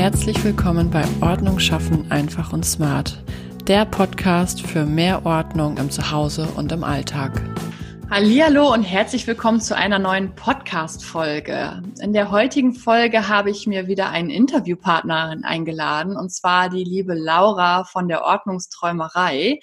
Herzlich willkommen bei Ordnung schaffen einfach und smart, der Podcast für mehr Ordnung im Zuhause und im Alltag. Hallo und herzlich willkommen zu einer neuen Podcast-Folge. In der heutigen Folge habe ich mir wieder einen Interviewpartnerin eingeladen und zwar die liebe Laura von der Ordnungsträumerei.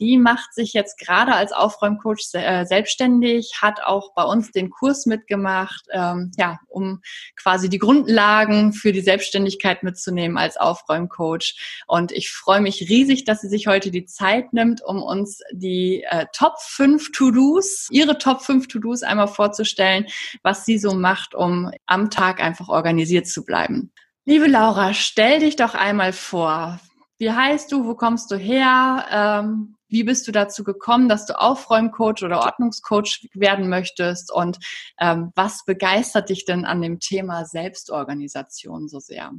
Die macht sich jetzt gerade als Aufräumcoach äh, selbstständig, hat auch bei uns den Kurs mitgemacht, ähm, ja, um quasi die Grundlagen für die Selbstständigkeit mitzunehmen als Aufräumcoach. Und ich freue mich riesig, dass sie sich heute die Zeit nimmt, um uns die äh, Top 5 To-Dos ihre Top 5 To-Dos einmal vorzustellen, was sie so macht, um am Tag einfach organisiert zu bleiben. Liebe Laura, stell dich doch einmal vor. Wie heißt du? Wo kommst du her? Ähm, wie bist du dazu gekommen, dass du Aufräumcoach oder Ordnungscoach werden möchtest? Und ähm, was begeistert dich denn an dem Thema Selbstorganisation so sehr?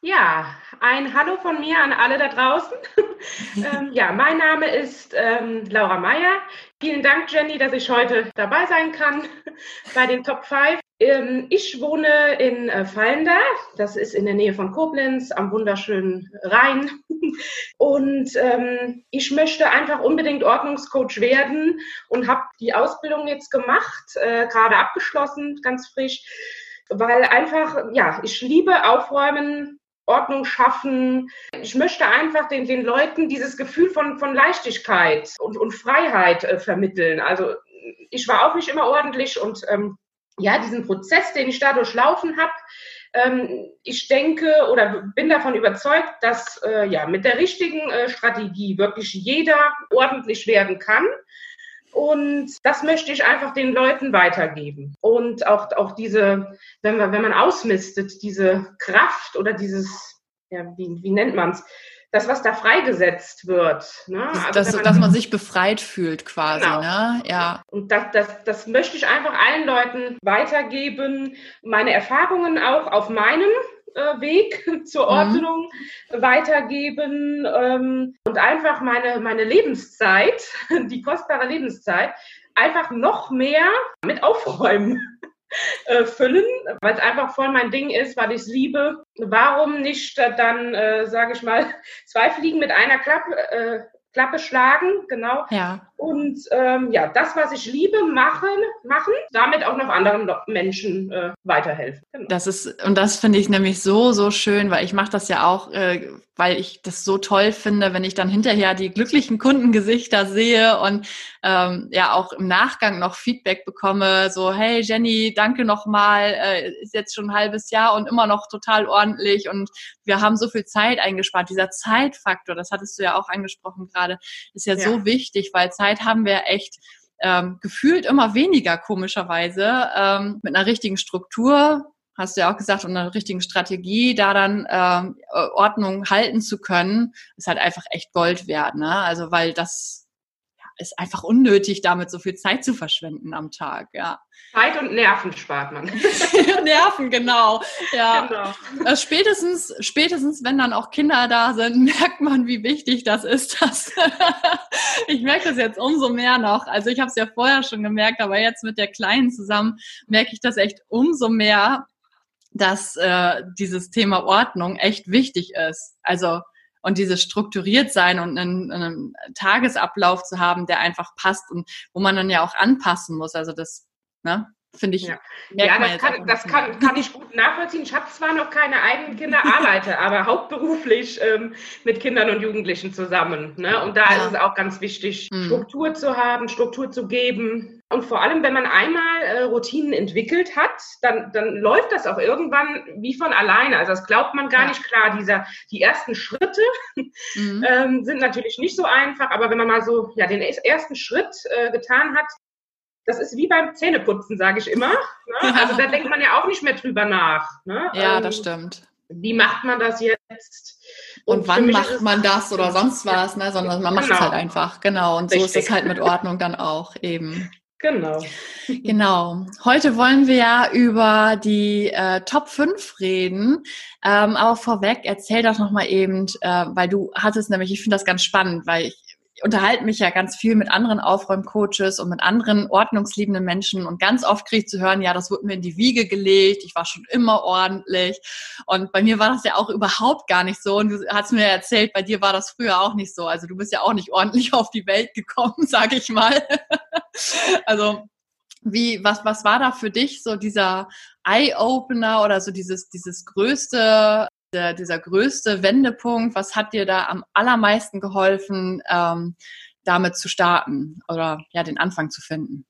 Ja, ein Hallo von mir an alle da draußen. ähm, ja, mein Name ist ähm, Laura Meyer. Vielen Dank, Jenny, dass ich heute dabei sein kann bei den Top 5. Ähm, ich wohne in äh, Fallenda, das ist in der Nähe von Koblenz am wunderschönen Rhein. Und ähm, ich möchte einfach unbedingt Ordnungscoach werden und habe die Ausbildung jetzt gemacht, äh, gerade abgeschlossen, ganz frisch weil einfach, ja, ich liebe Aufräumen, Ordnung schaffen. Ich möchte einfach den, den Leuten dieses Gefühl von, von Leichtigkeit und, und Freiheit äh, vermitteln. Also ich war auch nicht immer ordentlich und ähm, ja, diesen Prozess, den ich da durchlaufen habe, ähm, ich denke oder bin davon überzeugt, dass äh, ja mit der richtigen äh, Strategie wirklich jeder ordentlich werden kann. Und das möchte ich einfach den Leuten weitergeben. Und auch, auch diese, wenn, man, wenn man ausmistet, diese Kraft oder dieses, ja, wie, wie nennt man es, das, was da freigesetzt wird. Ne? Also, dass, man, dass man sich befreit fühlt quasi. Genau. Ne? Ja. Und das, das, das möchte ich einfach allen Leuten weitergeben. Meine Erfahrungen auch auf meinem äh, Weg zur mhm. Ordnung mhm. weitergeben ähm, und einfach meine, meine Lebenszeit, die kostbare Lebenszeit, einfach noch mehr mit Aufräumen äh, füllen, weil es einfach voll mein Ding ist, weil ich es liebe. Warum nicht dann, äh, sage ich mal, zwei Fliegen mit einer Klappe, äh, Klappe schlagen, genau. Ja. Und ähm, ja, das, was ich liebe, machen, machen, damit auch noch anderen Menschen äh, weiterhelfen. Genau. Das ist, und das finde ich nämlich so, so schön, weil ich mache das ja auch, äh, weil ich das so toll finde, wenn ich dann hinterher die glücklichen Kundengesichter sehe und ähm, ja auch im Nachgang noch Feedback bekomme, so, hey Jenny, danke nochmal, äh, ist jetzt schon ein halbes Jahr und immer noch total ordentlich und wir haben so viel Zeit eingespart. Dieser Zeitfaktor, das hattest du ja auch angesprochen gerade, ist ja, ja. so wichtig, weil Zeit haben wir echt ähm, gefühlt immer weniger komischerweise ähm, mit einer richtigen Struktur hast du ja auch gesagt, und einer richtigen Strategie, da dann ähm, Ordnung halten zu können, ist halt einfach echt Gold wert. Ne? Also weil das ist einfach unnötig, damit so viel Zeit zu verschwenden am Tag, ja. Zeit und Nerven spart man. Nerven, genau. Ja. Genau. Äh, spätestens, spätestens, wenn dann auch Kinder da sind, merkt man, wie wichtig das ist. Dass ich merke das jetzt umso mehr noch. Also ich habe es ja vorher schon gemerkt, aber jetzt mit der Kleinen zusammen merke ich das echt umso mehr, dass äh, dieses Thema Ordnung echt wichtig ist. Also und dieses strukturiert sein und einen, einen Tagesablauf zu haben, der einfach passt und wo man dann ja auch anpassen muss. Also das, ne? Finde ich. Ja, ja das, kann, das kann, kann, ich gut nachvollziehen. Ich habe zwar noch keine eigenen Kinder, arbeite aber hauptberuflich ähm, mit Kindern und Jugendlichen zusammen. Ne? Und da ja. ist es auch ganz wichtig, mhm. Struktur zu haben, Struktur zu geben. Und vor allem, wenn man einmal äh, Routinen entwickelt hat, dann, dann läuft das auch irgendwann wie von alleine. Also das glaubt man gar ja. nicht klar. Dieser, die ersten Schritte mhm. ähm, sind natürlich nicht so einfach, aber wenn man mal so ja, den ersten Schritt äh, getan hat, das ist wie beim Zähneputzen, sage ich immer. Ne? Also da denkt man ja auch nicht mehr drüber nach. Ne? Ja, ähm, das stimmt. Wie macht man das jetzt? Und, und wann macht man das oder sonst was, ne? sondern man macht genau. es halt einfach. Genau. Und Richtig. so ist es halt mit Ordnung dann auch eben. Genau. Genau. Heute wollen wir ja über die äh, Top 5 reden. Ähm, aber vorweg, erzähl doch nochmal eben, äh, weil du hattest nämlich, ich finde das ganz spannend, weil ich unterhalte mich ja ganz viel mit anderen Aufräumcoaches und mit anderen ordnungsliebenden Menschen und ganz oft kriege ich zu hören, ja, das wurde mir in die Wiege gelegt, ich war schon immer ordentlich. Und bei mir war das ja auch überhaupt gar nicht so. Und du hast mir erzählt, bei dir war das früher auch nicht so. Also du bist ja auch nicht ordentlich auf die Welt gekommen, sage ich mal. also wie, was, was war da für dich so dieser Eye-Opener oder so dieses, dieses größte der, dieser größte Wendepunkt? Was hat dir da am allermeisten geholfen, ähm, damit zu starten oder ja, den Anfang zu finden?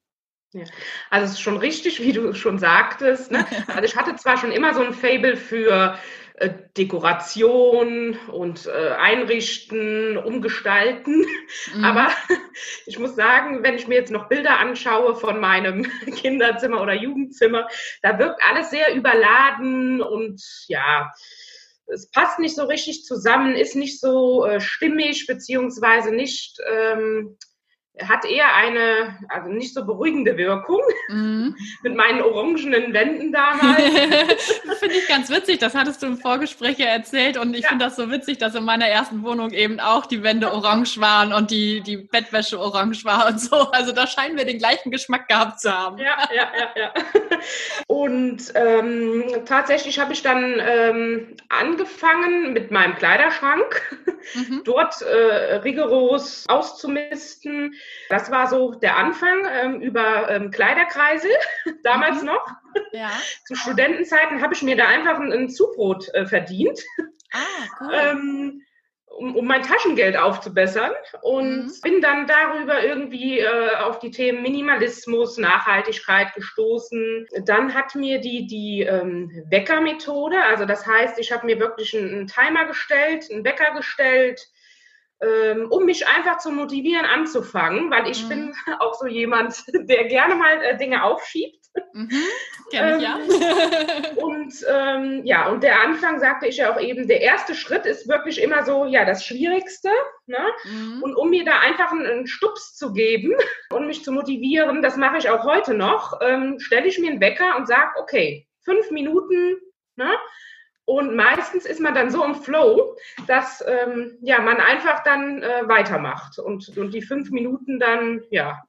Ja. Also es ist schon richtig, wie du schon sagtest. Ne? Also ich hatte zwar schon immer so ein Fable für äh, Dekoration und äh, Einrichten, Umgestalten, mhm. aber ich muss sagen, wenn ich mir jetzt noch Bilder anschaue von meinem Kinderzimmer oder Jugendzimmer, da wirkt alles sehr überladen und ja, es passt nicht so richtig zusammen, ist nicht so äh, stimmig, beziehungsweise nicht ähm, hat eher eine, also nicht so beruhigende Wirkung mhm. mit meinen orangenen Wänden damals. das finde ich ganz witzig, das hattest du im Vorgespräch ja erzählt und ich ja. finde das so witzig, dass in meiner ersten Wohnung eben auch die Wände orange waren und die, die Bettwäsche orange war und so. Also da scheinen wir den gleichen Geschmack gehabt zu haben. Ja, ja, ja, ja. Und ähm, tatsächlich habe ich dann ähm, angefangen mit meinem Kleiderschrank, mhm. dort äh, rigoros auszumisten, das war so der Anfang ähm, über ähm, Kleiderkreisel, damals mhm. noch. Ja. Zu Studentenzeiten habe ich mir da einfach ein, ein Zubrot äh, verdient. Ah, cool. ähm, um, um, mein Taschengeld aufzubessern und mhm. bin dann darüber irgendwie äh, auf die Themen Minimalismus, Nachhaltigkeit gestoßen. Dann hat mir die, die ähm, Wecker-Methode, also das heißt, ich habe mir wirklich einen, einen Timer gestellt, einen Wecker gestellt, ähm, um mich einfach zu motivieren, anzufangen, weil ich mhm. bin auch so jemand, der gerne mal äh, Dinge aufschiebt. Mhm, ich, ja. Ähm, und ähm, ja, und der Anfang sagte ich ja auch eben, der erste Schritt ist wirklich immer so, ja, das Schwierigste. Ne? Mhm. Und um mir da einfach einen, einen, Stups zu geben und mich zu motivieren, das mache ich auch heute noch, ähm, stelle ich mir einen Wecker und sage, okay, fünf Minuten, ne? Und meistens ist man dann so im Flow, dass ähm, ja, man einfach dann äh, weitermacht und, und die fünf Minuten dann, ja.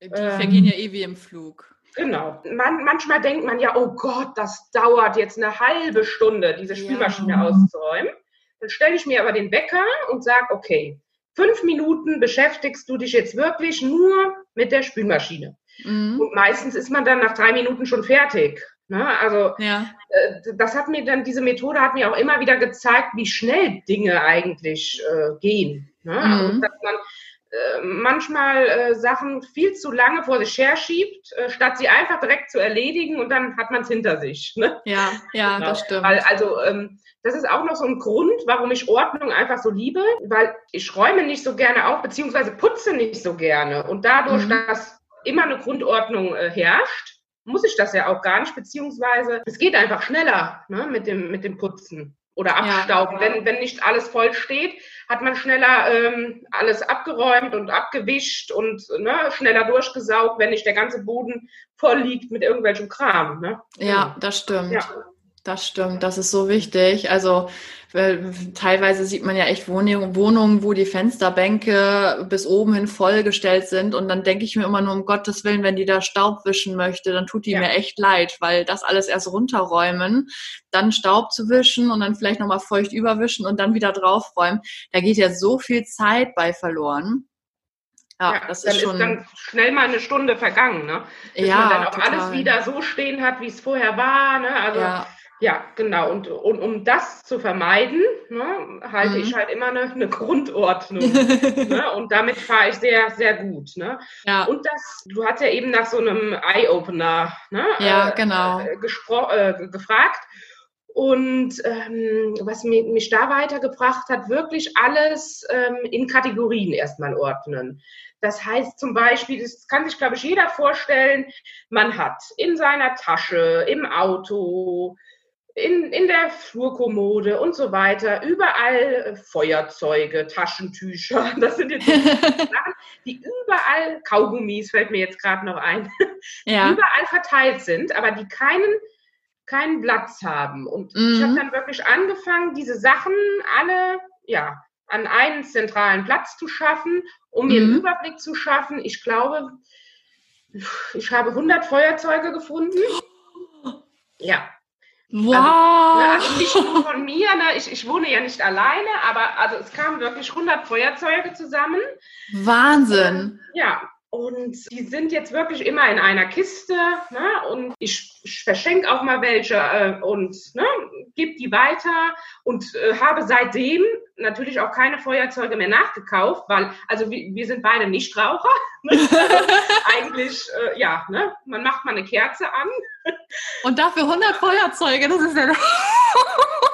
Die ähm, vergehen ja eh wie im Flug. Genau. Man, manchmal denkt man ja, oh Gott, das dauert jetzt eine halbe Stunde, diese Spülmaschine ja. auszuräumen. Dann stelle ich mir aber den Wecker und sage, okay, fünf Minuten beschäftigst du dich jetzt wirklich nur mit der Spülmaschine. Mhm. Und meistens ist man dann nach drei Minuten schon fertig. Ne? Also ja. äh, das hat mir dann, diese Methode hat mir auch immer wieder gezeigt, wie schnell Dinge eigentlich äh, gehen. Ne? Mhm. Also, dass man äh, manchmal äh, Sachen viel zu lange vor sich her schiebt, äh, statt sie einfach direkt zu erledigen und dann hat man es hinter sich. Ne? Ja, ja, genau. das stimmt. Weil, also ähm, das ist auch noch so ein Grund, warum ich Ordnung einfach so liebe, weil ich räume nicht so gerne auf, beziehungsweise putze nicht so gerne. Und dadurch, mhm. dass immer eine Grundordnung äh, herrscht, muss ich das ja auch gar nicht, beziehungsweise es geht einfach schneller ne, mit, dem, mit dem Putzen oder Abstauben. Ja, wenn, wenn nicht alles voll steht, hat man schneller ähm, alles abgeräumt und abgewischt und ne, schneller durchgesaugt, wenn nicht der ganze Boden voll liegt mit irgendwelchem Kram. Ne? Ja, das stimmt. Ja. Das stimmt, das ist so wichtig. Also teilweise sieht man ja echt Wohnungen, Wohnungen, wo die Fensterbänke bis oben hin vollgestellt sind. Und dann denke ich mir immer nur, um Gottes Willen, wenn die da Staub wischen möchte, dann tut die ja. mir echt leid, weil das alles erst runterräumen, dann Staub zu wischen und dann vielleicht nochmal feucht überwischen und dann wieder draufräumen. Da geht ja so viel Zeit bei verloren. Ja, ja, das ist schon. Ist dann schnell mal eine Stunde vergangen, ne? Bis ja, man dann auch total. alles wieder so stehen hat, wie es vorher war. Ne? Also ja. Ja, genau. Und, und um das zu vermeiden, ne, halte mhm. ich halt immer eine, eine Grundordnung. ne, und damit fahre ich sehr, sehr gut. Ne? Ja. Und das, du hast ja eben nach so einem Eye-Opener ne, ja, äh, genau. äh, äh, gefragt. Und ähm, was mich, mich da weitergebracht hat, wirklich alles ähm, in Kategorien erstmal ordnen. Das heißt zum Beispiel, das kann sich, glaube ich, jeder vorstellen, man hat in seiner Tasche, im Auto, in, in der Flurkommode und so weiter, überall äh, Feuerzeuge, Taschentücher, das sind jetzt Sachen, die überall, Kaugummis fällt mir jetzt gerade noch ein, ja. überall verteilt sind, aber die keinen, keinen Platz haben. Und mhm. ich habe dann wirklich angefangen, diese Sachen alle, ja, an einen zentralen Platz zu schaffen um mir einen mhm. Überblick zu schaffen. Ich glaube, ich habe 100 Feuerzeuge gefunden. Ja. Wow. Also, ne, also nicht von mir, ne, ich, ich wohne ja nicht alleine, aber also es kamen wirklich 100 Feuerzeuge zusammen. Wahnsinn. Ähm, ja, und die sind jetzt wirklich immer in einer Kiste. Ne? Und ich, ich verschenke auch mal welche äh, und ne, gebe die weiter. Und äh, habe seitdem natürlich auch keine Feuerzeuge mehr nachgekauft, weil, also wir, wir sind beide Nichtraucher. Ne? Eigentlich, äh, ja, ne? man macht mal eine Kerze an. Und dafür 100 Feuerzeuge, das ist ja...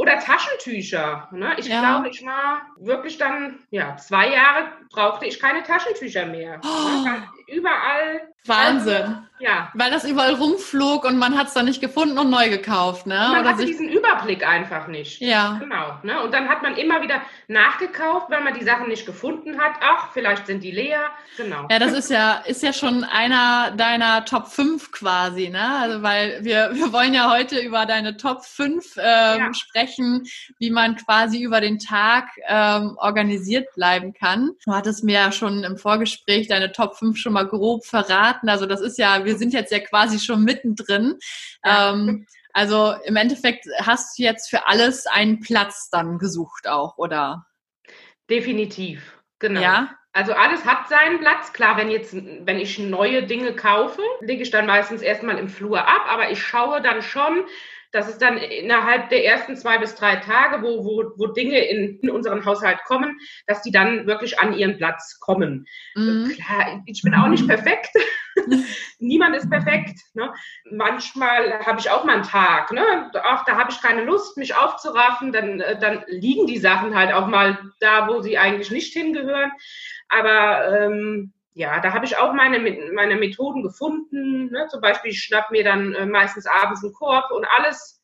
Oder Taschentücher. Ne? Ich ja. glaube, ich war wirklich dann, ja, zwei Jahre brauchte ich keine Taschentücher mehr. Oh. Überall. Wahnsinn. Ja. Weil das überall rumflog und man hat es dann nicht gefunden und neu gekauft, ne? Man Oder hatte diesen Überblick einfach nicht. Ja. Genau. Ne? Und dann hat man immer wieder nachgekauft, weil man die Sachen nicht gefunden hat. Ach, vielleicht sind die leer. Genau. Ja, das ist ja, ist ja schon einer deiner Top 5 quasi, ne? Also weil wir, wir wollen ja heute über deine Top 5 ähm, ja. sprechen, wie man quasi über den Tag ähm, organisiert bleiben kann. Du hattest mir ja schon im Vorgespräch deine Top 5 schon mal grob verraten. Also das ist ja, wir sind jetzt ja quasi schon mittendrin. Ja. Ähm, also im Endeffekt hast du jetzt für alles einen Platz dann gesucht auch, oder? Definitiv, genau. Ja. Also alles hat seinen Platz. Klar, wenn jetzt, wenn ich neue Dinge kaufe, lege ich dann meistens erstmal im Flur ab, aber ich schaue dann schon, das ist dann innerhalb der ersten zwei bis drei Tage, wo, wo, wo Dinge in, in unseren Haushalt kommen, dass die dann wirklich an ihren Platz kommen. Mhm. Klar, ich bin auch nicht perfekt. Niemand ist perfekt. Ne? Manchmal habe ich auch mal einen Tag. Ne? Auch da habe ich keine Lust, mich aufzuraffen. Dann, äh, dann liegen die Sachen halt auch mal da, wo sie eigentlich nicht hingehören. Aber ähm, ja, da habe ich auch meine, meine Methoden gefunden. Ne? Zum Beispiel, ich schnapp mir dann äh, meistens abends einen Korb und alles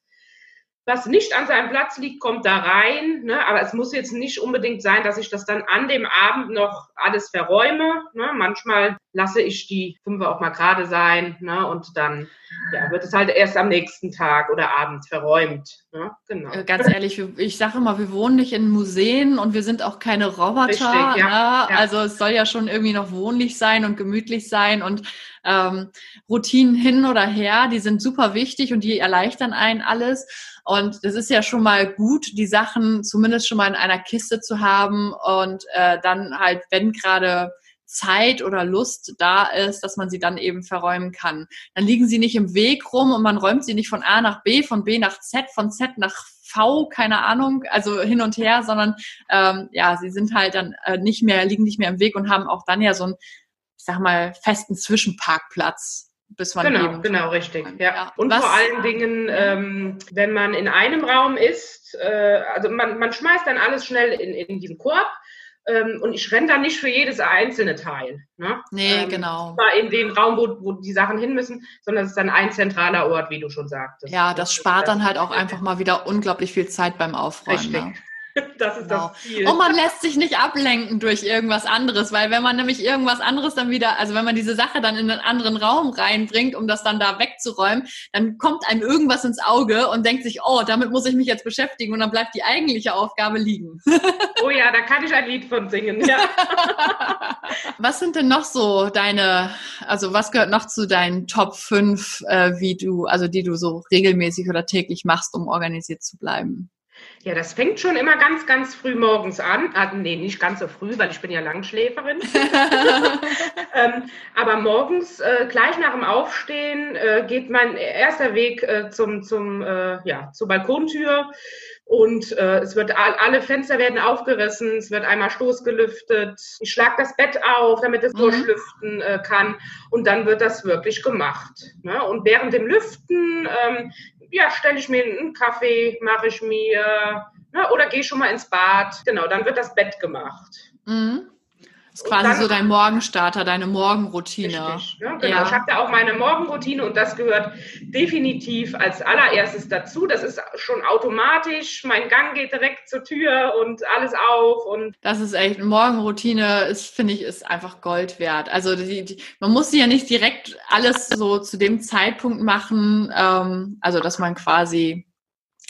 was nicht an seinem Platz liegt, kommt da rein. Ne? Aber es muss jetzt nicht unbedingt sein, dass ich das dann an dem Abend noch alles verräume. Ne? Manchmal lasse ich die Fünfe auch mal gerade sein ne? und dann ja, wird es halt erst am nächsten Tag oder Abend verräumt. Ne? Genau. Äh, ganz ehrlich, ich sage immer, wir wohnen nicht in Museen und wir sind auch keine Roboter. Richtig, ja, ne? ja. Also es soll ja schon irgendwie noch wohnlich sein und gemütlich sein und ähm, Routinen hin oder her, die sind super wichtig und die erleichtern einen alles. Und das ist ja schon mal gut, die Sachen zumindest schon mal in einer Kiste zu haben und äh, dann halt, wenn gerade Zeit oder Lust da ist, dass man sie dann eben verräumen kann. Dann liegen sie nicht im Weg rum und man räumt sie nicht von A nach B, von B nach Z, von Z nach V, keine Ahnung, also hin und her, sondern ähm, ja, sie sind halt dann äh, nicht mehr, liegen nicht mehr im Weg und haben auch dann ja so ich sag mal, festen Zwischenparkplatz bis man genau, eben genau, richtig. Ja. ja. Und Was, vor allen Dingen, ähm, wenn man in einem Raum ist, äh, also man, man schmeißt dann alles schnell in, in diesen Korb ähm, und ich renne dann nicht für jedes einzelne Teil. Ne? Nee, ähm, genau. In den Raum, wo, wo die Sachen hin müssen, sondern es ist dann ein zentraler Ort, wie du schon sagtest. Ja, das, das spart dann halt auch einfach mal wieder unglaublich viel Zeit beim Aufräumen. Richtig. Ne? Das ist genau. das Ziel. Und man lässt sich nicht ablenken durch irgendwas anderes, weil wenn man nämlich irgendwas anderes dann wieder, also wenn man diese Sache dann in einen anderen Raum reinbringt, um das dann da wegzuräumen, dann kommt einem irgendwas ins Auge und denkt sich, oh, damit muss ich mich jetzt beschäftigen und dann bleibt die eigentliche Aufgabe liegen. Oh ja, da kann ich ein Lied von singen, ja. Was sind denn noch so deine, also was gehört noch zu deinen Top 5, äh, wie du, also die du so regelmäßig oder täglich machst, um organisiert zu bleiben? Ja, das fängt schon immer ganz, ganz früh morgens an. Ah, nee, nicht ganz so früh, weil ich bin ja Langschläferin. ähm, aber morgens, äh, gleich nach dem Aufstehen, äh, geht mein erster Weg äh, zum, zum, äh, ja, zur Balkontür. Und äh, es wird alle Fenster werden aufgerissen, es wird einmal stoßgelüftet. Ich schlage das Bett auf, damit es mhm. durchlüften äh, kann. Und dann wird das wirklich gemacht. Ne? Und während dem Lüften ähm, ja, stelle ich mir einen Kaffee, mache ich mir, ne, oder gehe schon mal ins Bad. Genau, dann wird das Bett gemacht. Mhm. Das ist quasi dann, so dein Morgenstarter, deine Morgenroutine. Richtig, ne? Genau, ja. ich habe da auch meine Morgenroutine und das gehört definitiv als allererstes dazu. Das ist schon automatisch. Mein Gang geht direkt zur Tür und alles auf. Und das ist echt, Morgenroutine ist, finde ich, ist einfach Gold wert. Also die, die, man muss sie ja nicht direkt alles so zu dem Zeitpunkt machen, ähm, also dass man quasi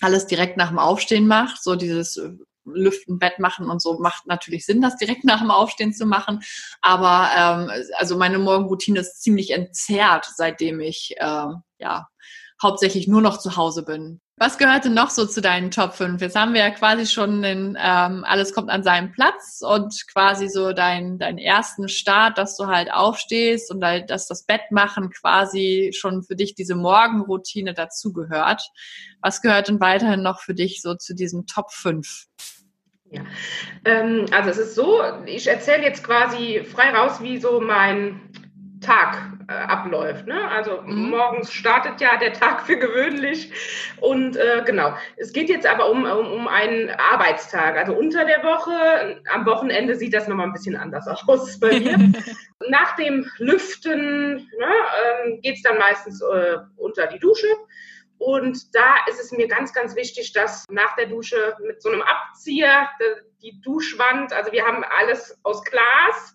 alles direkt nach dem Aufstehen macht, so dieses Lüften, Bett machen und so macht natürlich Sinn, das direkt nach dem Aufstehen zu machen. Aber ähm, also meine Morgenroutine ist ziemlich entzerrt, seitdem ich äh, ja hauptsächlich nur noch zu Hause bin. Was gehört denn noch so zu deinen Top 5? Jetzt haben wir ja quasi schon den, ähm, alles kommt an seinen Platz und quasi so dein, deinen ersten Start, dass du halt aufstehst und halt, dass das Bett machen quasi schon für dich diese Morgenroutine dazugehört. Was gehört denn weiterhin noch für dich so zu diesen Top 5? Ja, ähm, also es ist so, ich erzähle jetzt quasi frei raus, wie so mein Tag äh, abläuft. Ne? Also mhm. morgens startet ja der Tag für gewöhnlich. Und äh, genau, es geht jetzt aber um, um, um einen Arbeitstag. Also unter der Woche, am Wochenende sieht das nochmal ein bisschen anders aus bei mir. Nach dem Lüften ne, ähm, geht es dann meistens äh, unter die Dusche. Und da ist es mir ganz, ganz wichtig, dass nach der Dusche mit so einem Abzieher die Duschwand, also wir haben alles aus Glas,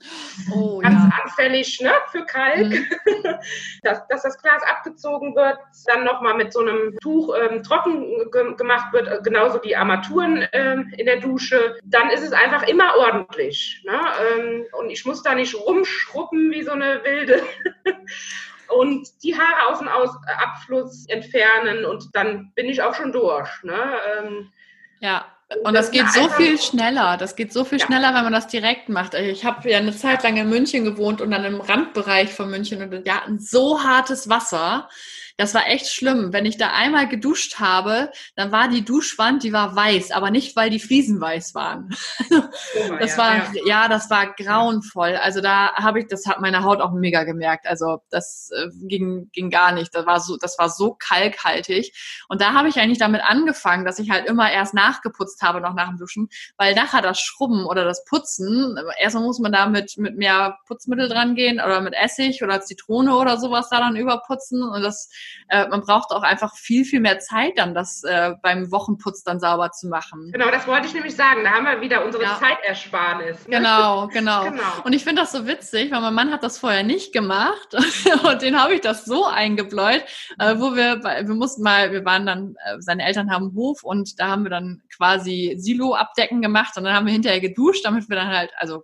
oh, ganz ja. anfällig ne, für Kalk, mhm. dass, dass, das Glas abgezogen wird, dann nochmal mit so einem Tuch ähm, trocken ge gemacht wird, äh, genauso die Armaturen ähm, in der Dusche, dann ist es einfach immer ordentlich. Ne? Ähm, und ich muss da nicht rumschrubben wie so eine Wilde. und die Haare aus dem aus Abfluss entfernen und dann bin ich auch schon durch. Ne? Ähm, ja. Und das, das geht so viel schneller. Das geht so viel ja. schneller, wenn man das direkt macht. Ich habe ja eine Zeit lang in München gewohnt und dann im Randbereich von München und wir hatten so hartes Wasser. Das war echt schlimm. Wenn ich da einmal geduscht habe, dann war die Duschwand, die war weiß, aber nicht, weil die Fliesen weiß waren. Oh, das ja, war, ja. ja. das war grauenvoll. Also da habe ich, das hat meine Haut auch mega gemerkt. Also das äh, ging, ging gar nicht. Das war so, das war so kalkhaltig. Und da habe ich eigentlich damit angefangen, dass ich halt immer erst nachgeputzt habe, noch nach dem Duschen, weil nachher das Schrubben oder das Putzen, erstmal muss man da mit, mit mehr Putzmittel dran gehen oder mit Essig oder Zitrone oder sowas da dann überputzen und das äh, man braucht auch einfach viel, viel mehr Zeit dann, das äh, beim Wochenputz dann sauber zu machen. Genau, das wollte ich nämlich sagen. Da haben wir wieder unsere ja. Zeitersparnis. Ne? Genau, genau, genau. Und ich finde das so witzig, weil mein Mann hat das vorher nicht gemacht und den habe ich das so eingebläut, äh, wo wir, wir mussten mal, wir waren dann, äh, seine Eltern haben einen Hof und da haben wir dann quasi Silo-Abdecken gemacht und dann haben wir hinterher geduscht, damit wir dann halt, also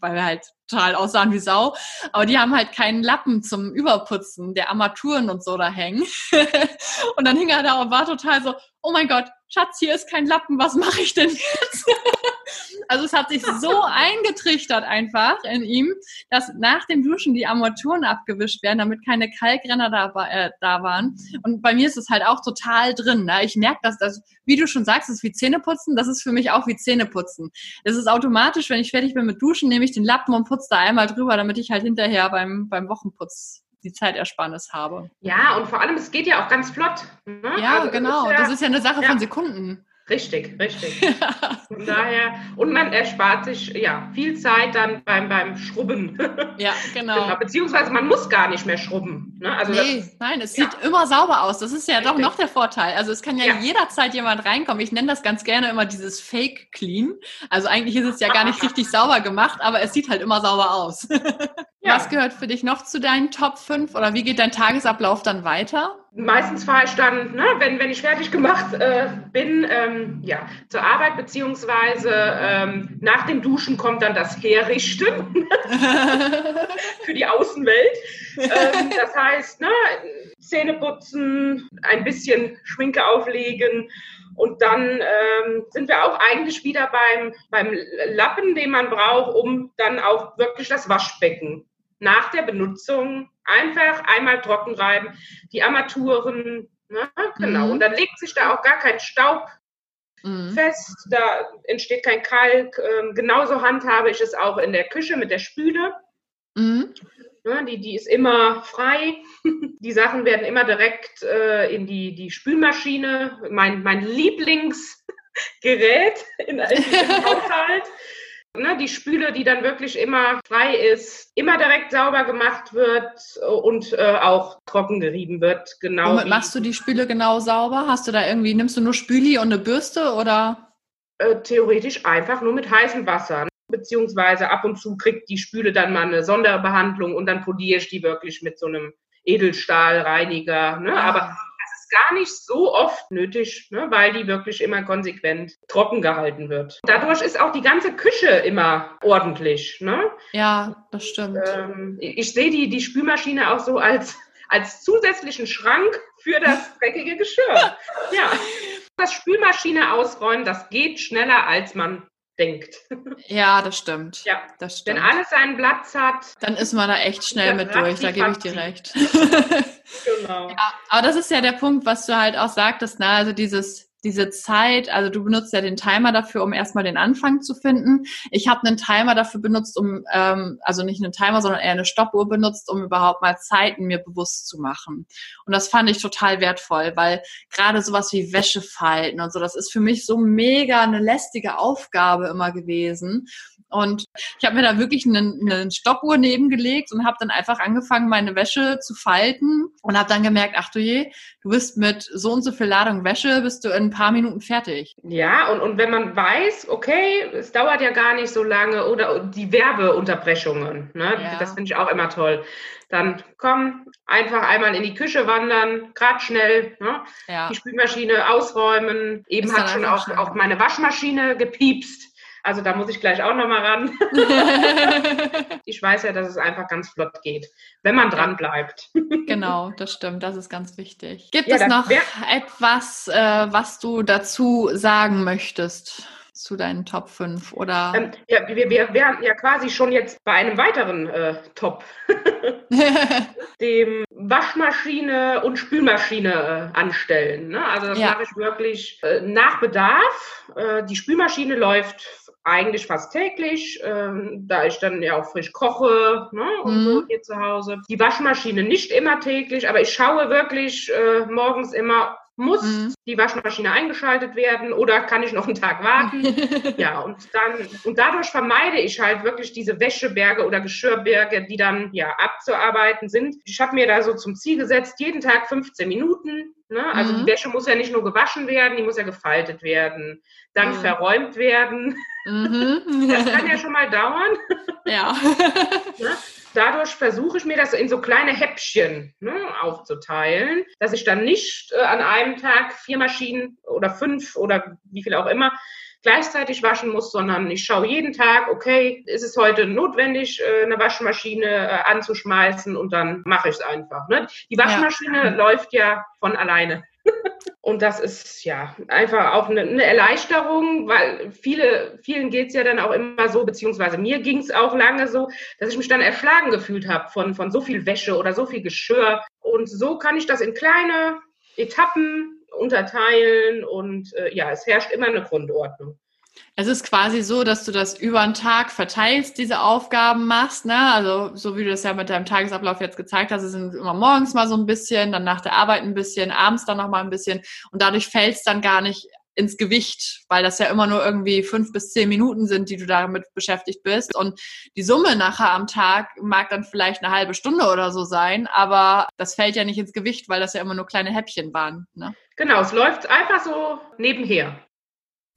weil wir halt total aussahen wie Sau. Aber die haben halt keinen Lappen zum Überputzen der Armaturen und so da hängen. und dann hing er da und war total so, oh mein Gott, Schatz, hier ist kein Lappen, was mache ich denn jetzt? also es hat sich so eingetrichtert einfach in ihm, dass nach dem Duschen die Armaturen abgewischt werden, damit keine Kalkrenner da, äh, da waren. Und bei mir ist es halt auch total drin. Ne? Ich merke, dass das, wie du schon sagst, ist wie Zähneputzen, das ist für mich auch wie Zähneputzen. Es ist automatisch, wenn ich fertig bin mit Duschen, nehme ich den Lappen und putze da einmal drüber, damit ich halt hinterher beim, beim Wochenputz die Zeitersparnis habe. Ja, und vor allem, es geht ja auch ganz flott. Ne? Ja, also, genau. Ja, das ist ja eine Sache ja. von Sekunden. Richtig, richtig. Von daher, und man erspart sich ja viel Zeit dann beim, beim Schrubben. Ja, genau. genau. Beziehungsweise man muss gar nicht mehr schrubben. Ne? Also nee, das, nein, es ja. sieht immer sauber aus. Das ist ja richtig. doch noch der Vorteil. Also es kann ja, ja, jederzeit jemand reinkommen. Ich nenne das ganz gerne immer dieses Fake Clean. Also eigentlich ist es ja gar nicht richtig sauber gemacht, aber es sieht halt immer sauber aus. Ja. Was gehört für dich noch zu deinen Top 5 oder wie geht dein Tagesablauf dann weiter? Meistens fahre ich dann, ne, wenn, wenn ich fertig gemacht äh, bin, ähm, ja, zur Arbeit, beziehungsweise ähm, nach dem Duschen kommt dann das Herrichten für die Außenwelt. Ähm, das heißt, ne, Zähne putzen, ein bisschen Schminke auflegen und dann ähm, sind wir auch eigentlich wieder beim, beim Lappen, den man braucht, um dann auch wirklich das Waschbecken nach der Benutzung einfach einmal trocken reiben, die Armaturen, ne? genau. Mhm. Und dann legt sich da auch gar kein Staub mhm. fest, da entsteht kein Kalk. Ähm, genauso handhabe ich es auch in der Küche mit der Spüle. Mhm. Ne, die, die ist immer frei. Die Sachen werden immer direkt äh, in die, die Spülmaschine. Mein, mein Lieblingsgerät in, in, im Haushalt. Ne, die Spüle, die dann wirklich immer frei ist, immer direkt sauber gemacht wird und äh, auch trocken gerieben wird. Genau. Womit machst du die Spüle genau sauber? Hast du da irgendwie, nimmst du nur Spüli und eine Bürste oder? Äh, theoretisch einfach nur mit heißem Wasser. Beziehungsweise ab und zu kriegt die Spüle dann mal eine Sonderbehandlung und dann poliere ich die wirklich mit so einem Edelstahlreiniger. Ne? Ah. Aber ist gar nicht so oft nötig, ne, weil die wirklich immer konsequent trocken gehalten wird. Dadurch ist auch die ganze Küche immer ordentlich. Ne? Ja, das stimmt. Ähm, ich sehe die, die Spülmaschine auch so als, als zusätzlichen Schrank für das dreckige Geschirr. ja. Das Spülmaschine ausräumen, das geht schneller, als man denkt. Ja, das stimmt. Ja, das stimmt. Wenn alles seinen Platz hat, dann ist man da echt schnell mit durch, da gebe ich dir recht. genau. Ja, aber das ist ja der Punkt, was du halt auch sagtest, ne? also dieses diese Zeit, also du benutzt ja den Timer dafür, um erstmal den Anfang zu finden. Ich habe einen Timer dafür benutzt, um, ähm, also nicht einen Timer, sondern eher eine Stoppuhr benutzt, um überhaupt mal Zeiten mir bewusst zu machen. Und das fand ich total wertvoll, weil gerade sowas wie Wäsche falten und so, das ist für mich so mega eine lästige Aufgabe immer gewesen. Und ich habe mir da wirklich eine, eine Stoppuhr nebengelegt und habe dann einfach angefangen, meine Wäsche zu falten und habe dann gemerkt, ach du je, du bist mit so und so viel Ladung Wäsche, bist du in ein paar Minuten fertig. Ja, und, und wenn man weiß, okay, es dauert ja gar nicht so lange oder die Werbeunterbrechungen, ne? Ja. das finde ich auch immer toll. Dann komm, einfach einmal in die Küche wandern, gerade schnell, ne? ja. die Spülmaschine ausräumen. Eben hat schon auch, auch meine Waschmaschine gepiepst also da muss ich gleich auch nochmal ran. ich weiß ja, dass es einfach ganz flott geht, wenn man dran bleibt. genau, das stimmt. Das ist ganz wichtig. Gibt ja, es noch etwas, äh, was du dazu sagen möchtest? zu deinen Top 5 oder? Ähm, ja, wir, wir wären ja quasi schon jetzt bei einem weiteren äh, Top, dem Waschmaschine und Spülmaschine äh, anstellen. Ne? Also das ja. mache ich wirklich äh, nach Bedarf. Äh, die Spülmaschine läuft eigentlich fast täglich, ähm, da ich dann ja auch frisch koche ne, und mhm. so hier zu Hause. Die Waschmaschine nicht immer täglich, aber ich schaue wirklich äh, morgens immer, muss mhm. die Waschmaschine eingeschaltet werden oder kann ich noch einen Tag warten? ja, und dann, und dadurch vermeide ich halt wirklich diese Wäscheberge oder Geschirrberge, die dann ja abzuarbeiten sind. Ich habe mir da so zum Ziel gesetzt, jeden Tag 15 Minuten. Ne? Also mhm. die Wäsche muss ja nicht nur gewaschen werden, die muss ja gefaltet werden, dann mhm. verräumt werden. Mhm. Das kann ja schon mal dauern. Ja. ne? Dadurch versuche ich mir das in so kleine Häppchen ne, aufzuteilen, dass ich dann nicht äh, an einem Tag vier Maschinen oder fünf oder wie viel auch immer gleichzeitig waschen muss, sondern ich schaue jeden Tag, okay, ist es heute notwendig, äh, eine Waschmaschine äh, anzuschmeißen und dann mache ich es einfach. Ne? Die Waschmaschine ja. läuft ja von alleine. Und das ist ja einfach auch eine, eine Erleichterung, weil viele, vielen geht es ja dann auch immer so, beziehungsweise mir ging es auch lange so, dass ich mich dann erschlagen gefühlt habe von, von so viel Wäsche oder so viel Geschirr. Und so kann ich das in kleine Etappen unterteilen und äh, ja, es herrscht immer eine Grundordnung. Es ist quasi so, dass du das über einen Tag verteilst, diese Aufgaben machst, ne? Also so wie du das ja mit deinem Tagesablauf jetzt gezeigt hast, es sind immer morgens mal so ein bisschen, dann nach der Arbeit ein bisschen, abends dann noch mal ein bisschen und dadurch fällt es dann gar nicht ins Gewicht, weil das ja immer nur irgendwie fünf bis zehn Minuten sind, die du damit beschäftigt bist. Und die Summe nachher am Tag mag dann vielleicht eine halbe Stunde oder so sein, aber das fällt ja nicht ins Gewicht, weil das ja immer nur kleine Häppchen waren. Ne? Genau, es läuft einfach so nebenher.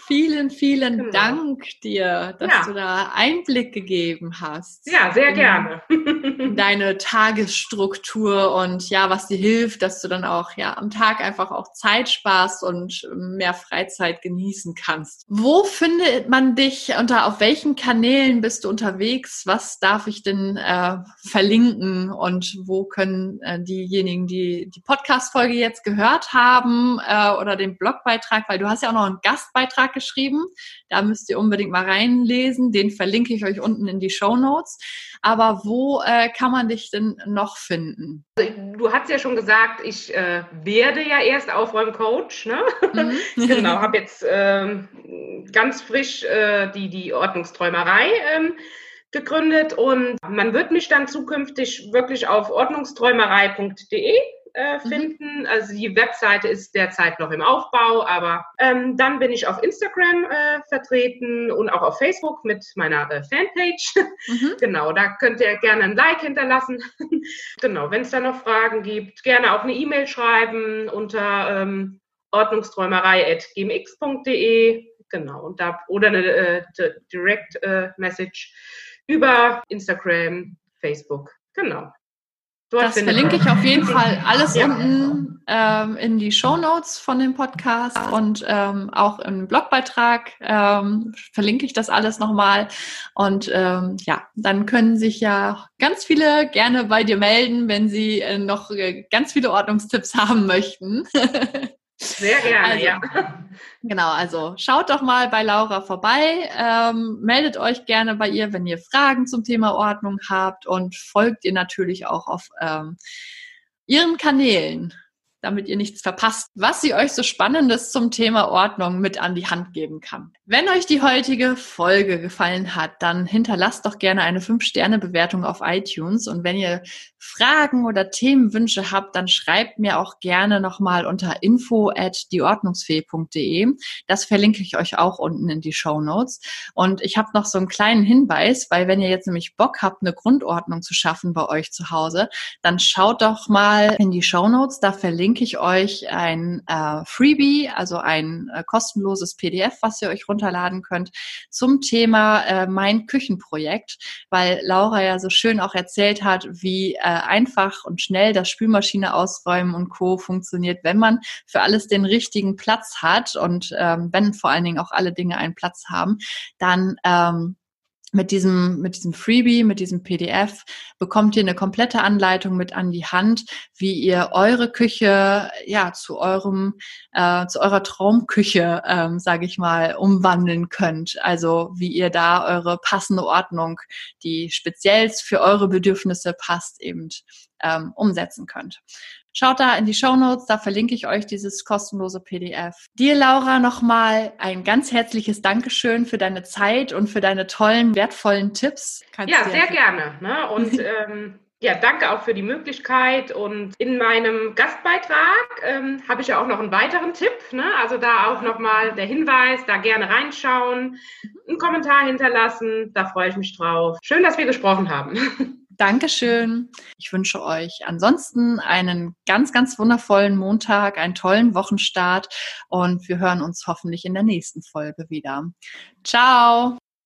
Vielen, vielen genau. Dank dir, dass ja. du da Einblick gegeben hast. Ja, sehr gerne. In deine Tagesstruktur und ja, was dir hilft, dass du dann auch ja am Tag einfach auch Zeit sparst und mehr Freizeit genießen kannst. Wo findet man dich unter auf welchen Kanälen bist du unterwegs? Was darf ich denn äh, verlinken und wo können äh, diejenigen, die die Podcast-Folge jetzt gehört haben äh, oder den Blogbeitrag, weil du hast ja auch noch einen Gastbeitrag geschrieben. Da müsst ihr unbedingt mal reinlesen. Den verlinke ich euch unten in die Show Notes. Aber wo äh, kann man dich denn noch finden? Also, du hast ja schon gesagt, ich äh, werde ja erst Aufräumcoach. Ne? Mhm. genau, habe jetzt ähm, ganz frisch äh, die, die Ordnungsträumerei. Ähm, gegründet und man wird mich dann zukünftig wirklich auf ordnungsträumerei.de äh, mhm. finden. Mhm. Also die Webseite ist derzeit noch im Aufbau, aber ähm, dann bin ich auf Instagram äh, vertreten und auch auf Facebook mit meiner äh, Fanpage. Mhm. genau, da könnt ihr gerne ein Like hinterlassen. genau, wenn es da noch Fragen gibt, gerne auch eine E-Mail schreiben unter ähm, ordnungsträumerei.gmx.de. Genau, und da oder eine äh, Direct äh, Message über Instagram, Facebook. Genau. Dort das verlinke ich auf jeden Fall alles ja. unten ähm, in die Show Notes von dem Podcast und ähm, auch im Blogbeitrag ähm, verlinke ich das alles nochmal. Und ähm, ja, dann können sich ja ganz viele gerne bei dir melden, wenn sie äh, noch äh, ganz viele Ordnungstipps haben möchten. Sehr gerne, also, ja. Genau, also schaut doch mal bei Laura vorbei, ähm, meldet euch gerne bei ihr, wenn ihr Fragen zum Thema Ordnung habt und folgt ihr natürlich auch auf ähm, ihren Kanälen damit ihr nichts verpasst, was sie euch so Spannendes zum Thema Ordnung mit an die Hand geben kann. Wenn euch die heutige Folge gefallen hat, dann hinterlasst doch gerne eine 5-Sterne-Bewertung auf iTunes und wenn ihr Fragen oder Themenwünsche habt, dann schreibt mir auch gerne nochmal unter info at dieordnungsfee.de. Das verlinke ich euch auch unten in die Show Notes. Und ich habe noch so einen kleinen Hinweis, weil wenn ihr jetzt nämlich Bock habt, eine Grundordnung zu schaffen bei euch zu Hause, dann schaut doch mal in die Show Notes. Da verlinke ich euch ein äh, Freebie, also ein äh, kostenloses PDF, was ihr euch runterladen könnt zum Thema äh, mein Küchenprojekt, weil Laura ja so schön auch erzählt hat, wie äh, einfach und schnell das Spülmaschine ausräumen und Co. funktioniert, wenn man für alles den richtigen Platz hat und ähm, wenn vor allen Dingen auch alle Dinge einen Platz haben, dann ähm, mit diesem, mit diesem Freebie, mit diesem PDF bekommt ihr eine komplette Anleitung mit an die Hand, wie ihr eure Küche ja zu eurem, äh, zu eurer Traumküche, ähm, sage ich mal, umwandeln könnt. Also wie ihr da eure passende Ordnung, die speziell für eure Bedürfnisse passt, eben ähm, umsetzen könnt. Schaut da in die Show Notes, da verlinke ich euch dieses kostenlose PDF. Dir, Laura, nochmal ein ganz herzliches Dankeschön für deine Zeit und für deine tollen, wertvollen Tipps. Kannst ja, sehr gerne. Ne? Und ähm, ja, danke auch für die Möglichkeit. Und in meinem Gastbeitrag ähm, habe ich ja auch noch einen weiteren Tipp. Ne? Also da auch nochmal der Hinweis, da gerne reinschauen, einen Kommentar hinterlassen. Da freue ich mich drauf. Schön, dass wir gesprochen haben. Dankeschön. Ich wünsche euch ansonsten einen ganz, ganz wundervollen Montag, einen tollen Wochenstart und wir hören uns hoffentlich in der nächsten Folge wieder. Ciao.